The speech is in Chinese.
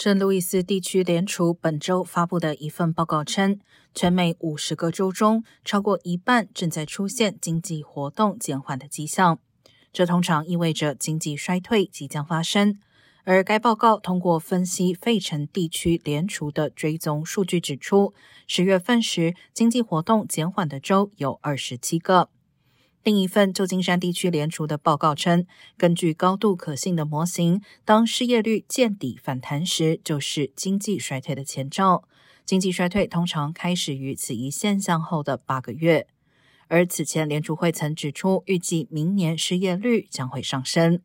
圣路易斯地区联储本周发布的一份报告称，全美五十个州中，超过一半正在出现经济活动减缓的迹象。这通常意味着经济衰退即将发生。而该报告通过分析费城地区联储的追踪数据指出，十月份时经济活动减缓的州有二十七个。另一份旧金山地区联储的报告称，根据高度可信的模型，当失业率见底反弹时，就是经济衰退的前兆。经济衰退通常开始于此一现象后的八个月。而此前联储会曾指出，预计明年失业率将会上升。